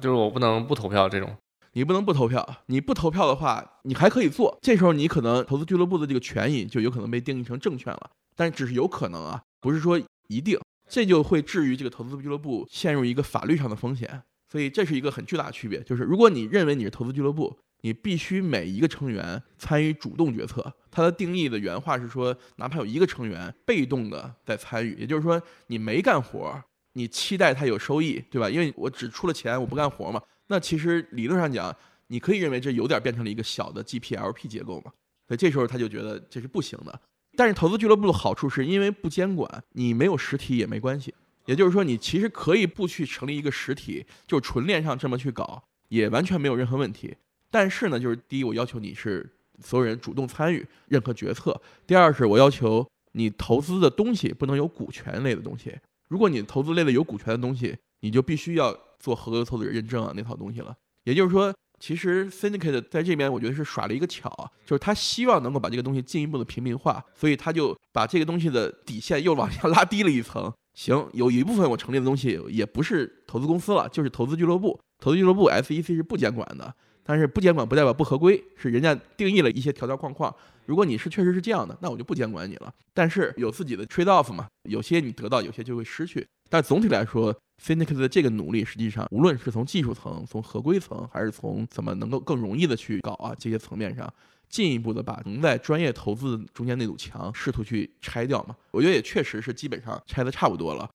就是我不能不投票这种，你不能不投票，你不投票的话，你还可以做，这时候你可能投资俱乐部的这个权益就有可能被定义成证券了，但只是有可能啊，不是说一定，这就会至于这个投资俱乐部陷入一个法律上的风险，所以这是一个很巨大的区别，就是如果你认为你是投资俱乐部。你必须每一个成员参与主动决策。它的定义的原话是说，哪怕有一个成员被动的在参与，也就是说你没干活，你期待他有收益，对吧？因为我只出了钱，我不干活嘛。那其实理论上讲，你可以认为这有点变成了一个小的 GPLP 结构嘛。所以这时候他就觉得这是不行的。但是投资俱乐部的好处是因为不监管，你没有实体也没关系。也就是说，你其实可以不去成立一个实体，就纯链上这么去搞，也完全没有任何问题。但是呢，就是第一，我要求你是所有人主动参与任何决策；第二是，我要求你投资的东西不能有股权类的东西。如果你投资类的有股权的东西，你就必须要做合格投资者认证啊那套东西了。也就是说，其实 Syndicate 在这边我觉得是耍了一个巧，就是他希望能够把这个东西进一步的平民化，所以他就把这个东西的底线又往下拉低了一层。行，有一部分我成立的东西也不是投资公司了，就是投资俱乐部。投资俱乐部 SEC 是不监管的。但是不监管不代表不合规，是人家定义了一些条条框框。如果你是确实是这样的，那我就不监管你了。但是有自己的 trade off 嘛，有些你得到，有些就会失去。但总体来说 f i n i x 的这个努力，实际上无论是从技术层、从合规层，还是从怎么能够更容易的去搞啊这些层面上，进一步的把能在专业投资中间那堵墙试图去拆掉嘛，我觉得也确实是基本上拆的差不多了。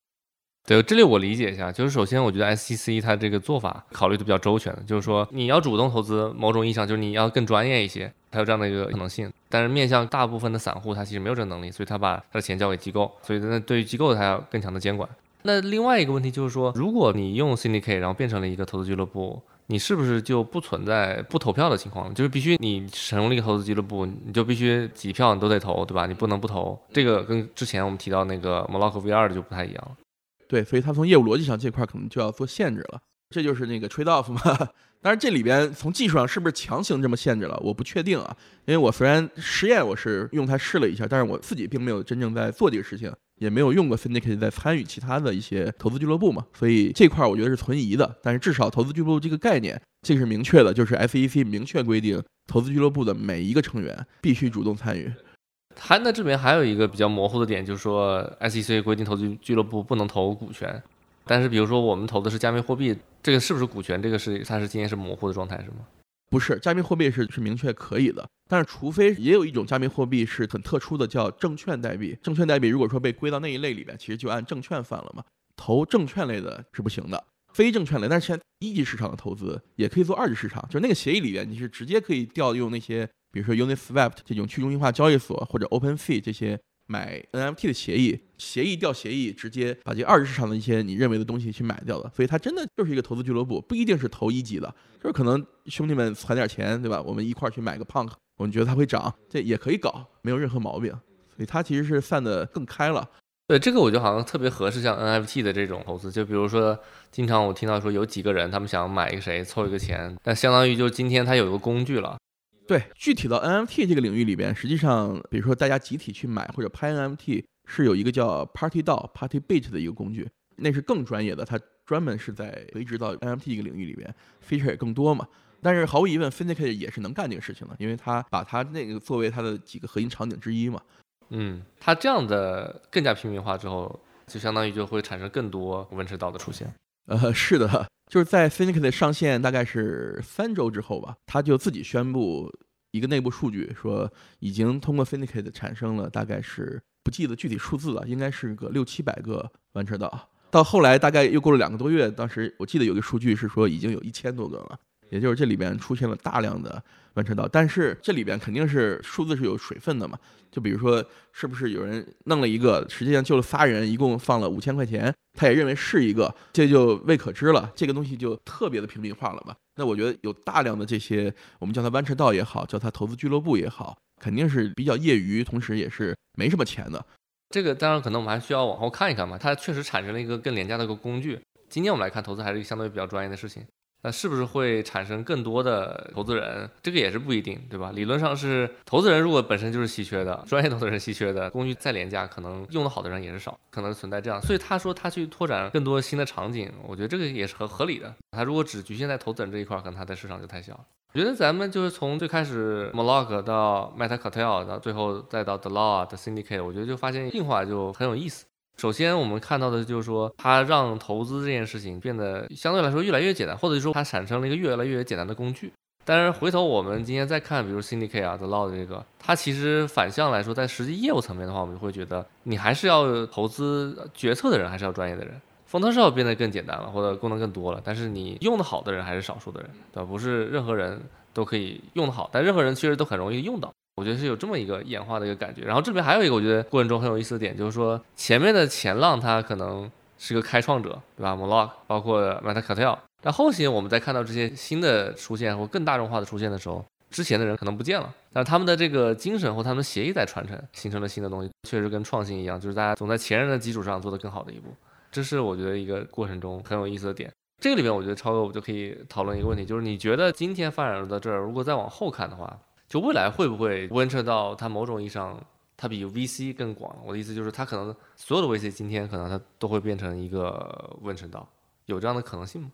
对，这里我理解一下，就是首先我觉得 SEC 它这个做法考虑的比较周全，就是说你要主动投资，某种意义上就是你要更专业一些，它有这样的一个可能性。但是面向大部分的散户，他其实没有这个能力，所以他把他的钱交给机构，所以那对于机构他要更强的监管。那另外一个问题就是说，如果你用 CDK 然后变成了一个投资俱乐部，你是不是就不存在不投票的情况？就是必须你成立一个投资俱乐部，你就必须几票你都得投，对吧？你不能不投。这个跟之前我们提到那个 Moloch V2 的就不太一样了。对，所以他从业务逻辑上这块可能就要做限制了，这就是那个 trade off 嘛。当然这里边从技术上是不是强行这么限制了，我不确定啊。因为我虽然实验我是用它试了一下，但是我自己并没有真正在做这个事情，也没有用过 Syndicate 在参与其他的一些投资俱乐部嘛。所以这块我觉得是存疑的。但是至少投资俱乐部这个概念，这个是明确的，就是 SEC 明确规定，投资俱乐部的每一个成员必须主动参与。它那这边还有一个比较模糊的点，就是说 SEC 规定投资俱乐部不能投股权，但是比如说我们投的是加密货币，这个是不是股权？这个是它是今天是模糊的状态是吗？不是，加密货币是是明确可以的，但是除非也有一种加密货币是很特殊的，叫证券代币。证券代币如果说被归到那一类里边，其实就按证券算了嘛。投证券类的是不行的，非证券类，但是现在一级市场的投资也可以做二级市场，就是那个协议里边你是直接可以调用那些。比如说 Uniswap 这种去中心化交易所，或者 OpenSea 这些买 NFT 的协议，协议调协议，直接把这二级市场的一些你认为的东西去买掉了。所以它真的就是一个投资俱乐部，不一定是投一级的，就是可能兄弟们攒点钱，对吧？我们一块去买个 Punk，我们觉得它会涨，这也可以搞，没有任何毛病。所以它其实是散得更开了。对这个，我觉得好像特别合适，像 NFT 的这种投资。就比如说，经常我听到说有几个人他们想买一个谁，凑一个钱，但相当于就今天他有一个工具了。对，具体到 NFT 这个领域里边，实际上，比如说大家集体去买或者拍 NFT，是有一个叫 Party DAO、Party Bit 的一个工具，那是更专业的，它专门是在垂直到 NFT 这个领域里边，feature 也更多嘛。但是毫无疑问 f i n i c 也是能干这个事情的，因为它把它那个作为它的几个核心场景之一嘛。嗯，它这样的更加平民化之后，就相当于就会产生更多 Venture DAO 的出现。呃，是的，就是在 Finicate 上线大概是三周之后吧，他就自己宣布一个内部数据，说已经通过 Finicate 产生了大概是不记得具体数字了，应该是个六七百个完成岛。到后来大概又过了两个多月，当时我记得有个数据是说已经有一千多个了，也就是这里边出现了大量的弯车道，但是这里边肯定是数字是有水分的嘛，就比如说是不是有人弄了一个，实际上救了仨人，一共放了五千块钱，他也认为是一个，这就未可知了，这个东西就特别的平民化了吧？那我觉得有大量的这些，我们叫它弯车道也好，叫它投资俱乐部也好，肯定是比较业余，同时也是没什么钱的。这个当然可能我们还需要往后看一看嘛，它确实产生了一个更廉价的一个工具。今天我们来看投资还是一个相对比较专业的事情，那是不是会产生更多的投资人？这个也是不一定，对吧？理论上是投资人如果本身就是稀缺的，专业投资人稀缺的，工具再廉价，可能用得好的人也是少，可能存在这样。所以他说他去拓展更多新的场景，我觉得这个也是合合理的。他如果只局限在投资人这一块，可能他的市场就太小了。我觉得咱们就是从最开始 m o l o c k 到 Meta Cartel，到最后再到 The Law 的 Syndicate，我觉得就发现进化就很有意思。首先我们看到的就是说，它让投资这件事情变得相对来说越来越简单，或者说它产生了一个越来越简单的工具。但是回头我们今天再看，比如 Syndicate 啊 The Law 这个，它其实反向来说，在实际业务层面的话，我们就会觉得你还是要投资决策的人，还是要专业的人。风投是要变得更简单了，或者功能更多了，但是你用的好的人还是少数的人，对吧？不是任何人都可以用得好，但任何人其实都很容易用到。我觉得是有这么一个演化的一个感觉。然后这边还有一个我觉得过程中很有意思的点，就是说前面的前浪他可能是个开创者，对吧 m o l o k 包括 Meta Cartel，但后期我们在看到这些新的出现或更大众化的出现的时候，之前的人可能不见了，但是他们的这个精神或他们的协议在传承，形成了新的东西，确实跟创新一样，就是大家总在前人的基础上做得更好的一步。这是我觉得一个过程中很有意思的点。这个里面，我觉得超哥，我就可以讨论一个问题，就是你觉得今天发展到这儿，如果再往后看的话，就未来会不会 venture 到它某种意义上，它比 VC 更广？我的意思就是，它可能所有的 VC 今天可能它都会变成一个 venture 到，有这样的可能性吗？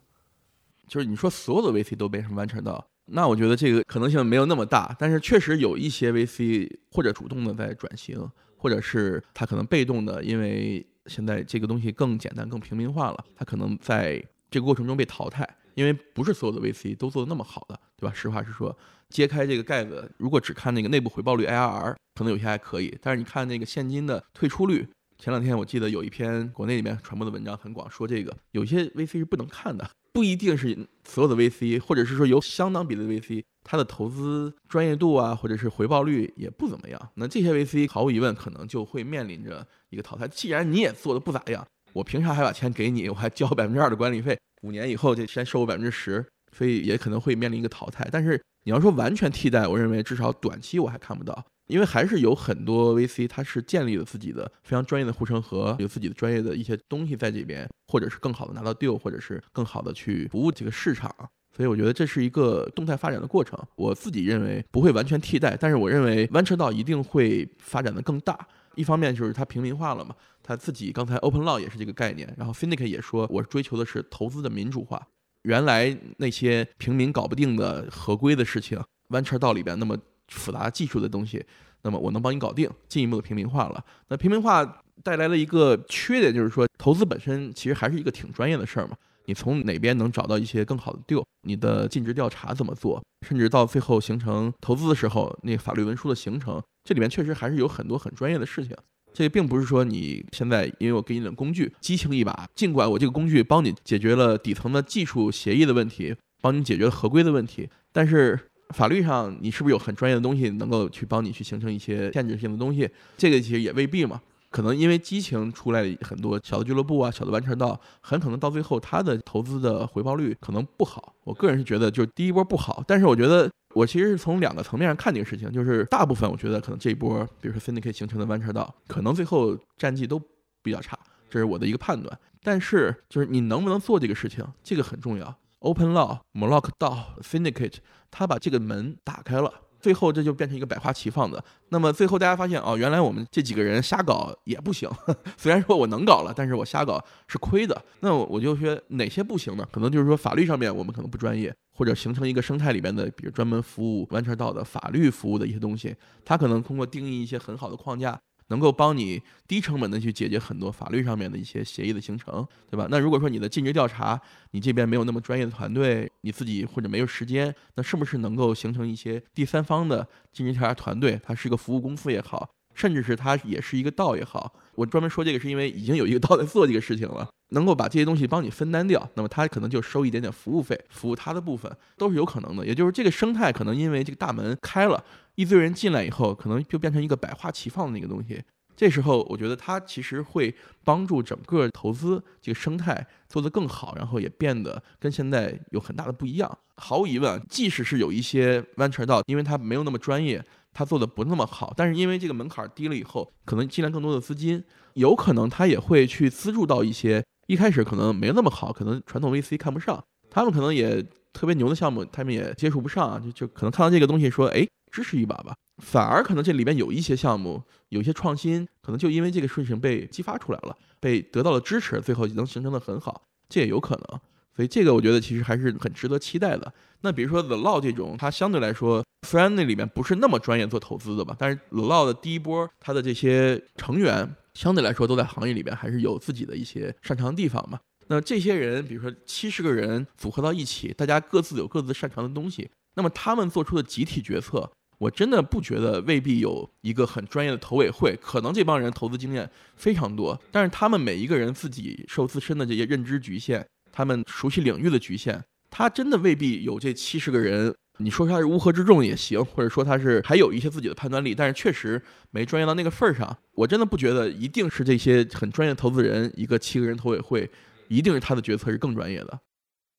就是你说所有的 VC 都变成 venture 到，那我觉得这个可能性没有那么大。但是确实有一些 VC 或者主动的在转型，或者是它可能被动的，因为现在这个东西更简单、更平民化了，它可能在这个过程中被淘汰，因为不是所有的 VC 都做的那么好的，对吧？实话实说，揭开这个盖子，如果只看那个内部回报率 IRR，可能有些还可以，但是你看那个现金的退出率，前两天我记得有一篇国内里面传播的文章很广，说这个有些 VC 是不能看的，不一定是所有的 VC，或者是说有相当比例的 VC，它的投资专业度啊，或者是回报率也不怎么样，那这些 VC 毫无疑问可能就会面临着。一个淘汰，既然你也做的不咋样，我凭啥还把钱给你？我还交百分之二的管理费，五年以后就先收我百分之十，所以也可能会面临一个淘汰。但是你要说完全替代，我认为至少短期我还看不到，因为还是有很多 VC 它是建立了自己的非常专业的护城河，有自己的专业的一些东西在这边，或者是更好的拿到 deal，或者是更好的去服务这个市场。所以我觉得这是一个动态发展的过程。我自己认为不会完全替代，但是我认为弯车道一定会发展的更大。一方面就是它平民化了嘛，他自己刚才 Open Law 也是这个概念，然后 Finic 也说，我追求的是投资的民主化。原来那些平民搞不定的合规的事情，弯车道里边那么复杂技术的东西，那么我能帮你搞定，进一步的平民化了。那平民化带来了一个缺点，就是说投资本身其实还是一个挺专业的事儿嘛。你从哪边能找到一些更好的 deal？你的尽职调查怎么做？甚至到最后形成投资的时候，那法律文书的形成，这里面确实还是有很多很专业的事情。这并不是说你现在因为我给你的工具激情一把，尽管我这个工具帮你解决了底层的技术协议的问题，帮你解决了合规的问题，但是法律上你是不是有很专业的东西能够去帮你去形成一些限制性的东西？这个其实也未必嘛。可能因为激情出来很多小的俱乐部啊，小的完成道，很可能到最后他的投资的回报率可能不好。我个人是觉得，就是第一波不好。但是我觉得，我其实是从两个层面上看这个事情，就是大部分我觉得可能这一波，比如说 Syndicate 形成的弯车道，可能最后战绩都比较差，这是我的一个判断。但是就是你能不能做这个事情，这个很重要。Open Law、m o l o c k 道、Syndicate，他把这个门打开了。最后这就变成一个百花齐放的。那么最后大家发现哦，原来我们这几个人瞎搞也不行。虽然说我能搞了，但是我瞎搞是亏的。那我我就说哪些不行呢？可能就是说法律上面我们可能不专业，或者形成一个生态里边的，比如专门服务完成到的法律服务的一些东西，它可能通过定义一些很好的框架，能够帮你低成本的去解决很多法律上面的一些协议的形成，对吧？那如果说你的尽职调查，你这边没有那么专业的团队，你自己或者没有时间，那是不是能够形成一些第三方的尽职调查团队？它是一个服务公司也好，甚至是它也是一个道也好。我专门说这个是因为已经有一个道在做这个事情了，能够把这些东西帮你分担掉，那么他可能就收一点点服务费，服务他的部分都是有可能的。也就是这个生态可能因为这个大门开了。一堆人进来以后，可能就变成一个百花齐放的那个东西。这时候，我觉得它其实会帮助整个投资这个生态做得更好，然后也变得跟现在有很大的不一样。毫无疑问，即使是有一些 venture 道，因为它没有那么专业，它做的不那么好，但是因为这个门槛低了以后，可能进来更多的资金，有可能它也会去资助到一些一开始可能没那么好，可能传统 VC 看不上，他们可能也特别牛的项目，他们也接触不上，就就可能看到这个东西说，哎。支持一把吧，反而可能这里边有一些项目，有一些创新，可能就因为这个事情被激发出来了，被得到了支持，最后能形成的很好，这也有可能。所以这个我觉得其实还是很值得期待的。那比如说 The Law 这种，它相对来说虽然那里面不是那么专业做投资的吧，但是 The Law 的第一波它的这些成员相对来说都在行业里边还是有自己的一些擅长的地方嘛。那这些人，比如说七十个人组合到一起，大家各自有各自擅长的东西。那么他们做出的集体决策，我真的不觉得未必有一个很专业的投委会。可能这帮人投资经验非常多，但是他们每一个人自己受自身的这些认知局限，他们熟悉领域的局限，他真的未必有这七十个人。你说他是乌合之众也行，或者说他是还有一些自己的判断力，但是确实没专业到那个份儿上。我真的不觉得一定是这些很专业的投资人，一个七个人投委会，一定是他的决策是更专业的。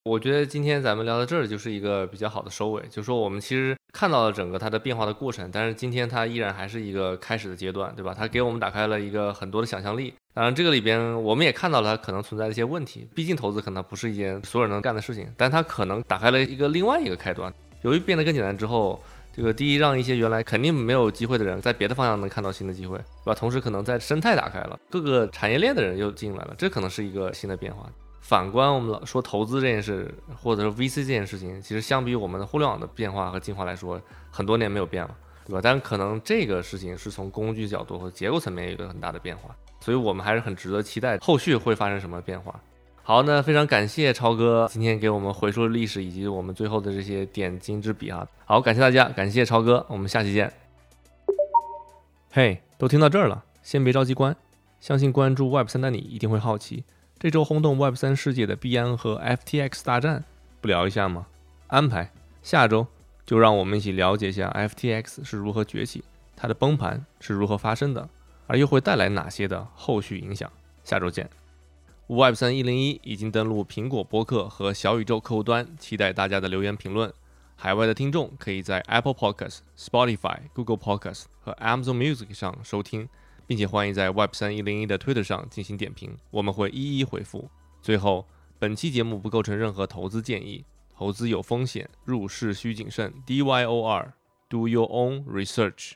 我觉得今天咱们聊到这儿就是一个比较好的收尾，就是说我们其实看到了整个它的变化的过程，但是今天它依然还是一个开始的阶段，对吧？它给我们打开了一个很多的想象力。当然，这个里边我们也看到了它可能存在的一些问题，毕竟投资可能不是一件所有人能干的事情，但它可能打开了一个另外一个开端。由于变得更简单之后，这个第一让一些原来肯定没有机会的人在别的方向能看到新的机会，对吧？同时可能在生态打开了，各个产业链的人又进来了，这可能是一个新的变化。反观我们老说投资这件事，或者说 VC 这件事情，其实相比我们的互联网的变化和进化来说，很多年没有变了，对吧？但是可能这个事情是从工具角度和结构层面有一个很大的变化，所以我们还是很值得期待后续会发生什么变化。好，那非常感谢超哥今天给我们回溯历史以及我们最后的这些点睛之笔啊！好，感谢大家，感谢超哥，我们下期见。嘿，都听到这儿了，先别着急关，相信关注 Web 三的你一定会好奇。这周轰动 Web 三世界的币安和 FTX 大战，不聊一下吗？安排下周就让我们一起了解一下 FTX 是如何崛起，它的崩盘是如何发生的，而又会带来哪些的后续影响。下周见。Web 三一零一已经登录苹果播客和小宇宙客户端，期待大家的留言评论。海外的听众可以在 Apple Podcasts、Spotify、Google Podcasts 和 Amazon Music 上收听。并且欢迎在 Web 三一零一的 Twitter 上进行点评，我们会一一回复。最后，本期节目不构成任何投资建议，投资有风险，入市需谨慎。D Y O R，Do your own research。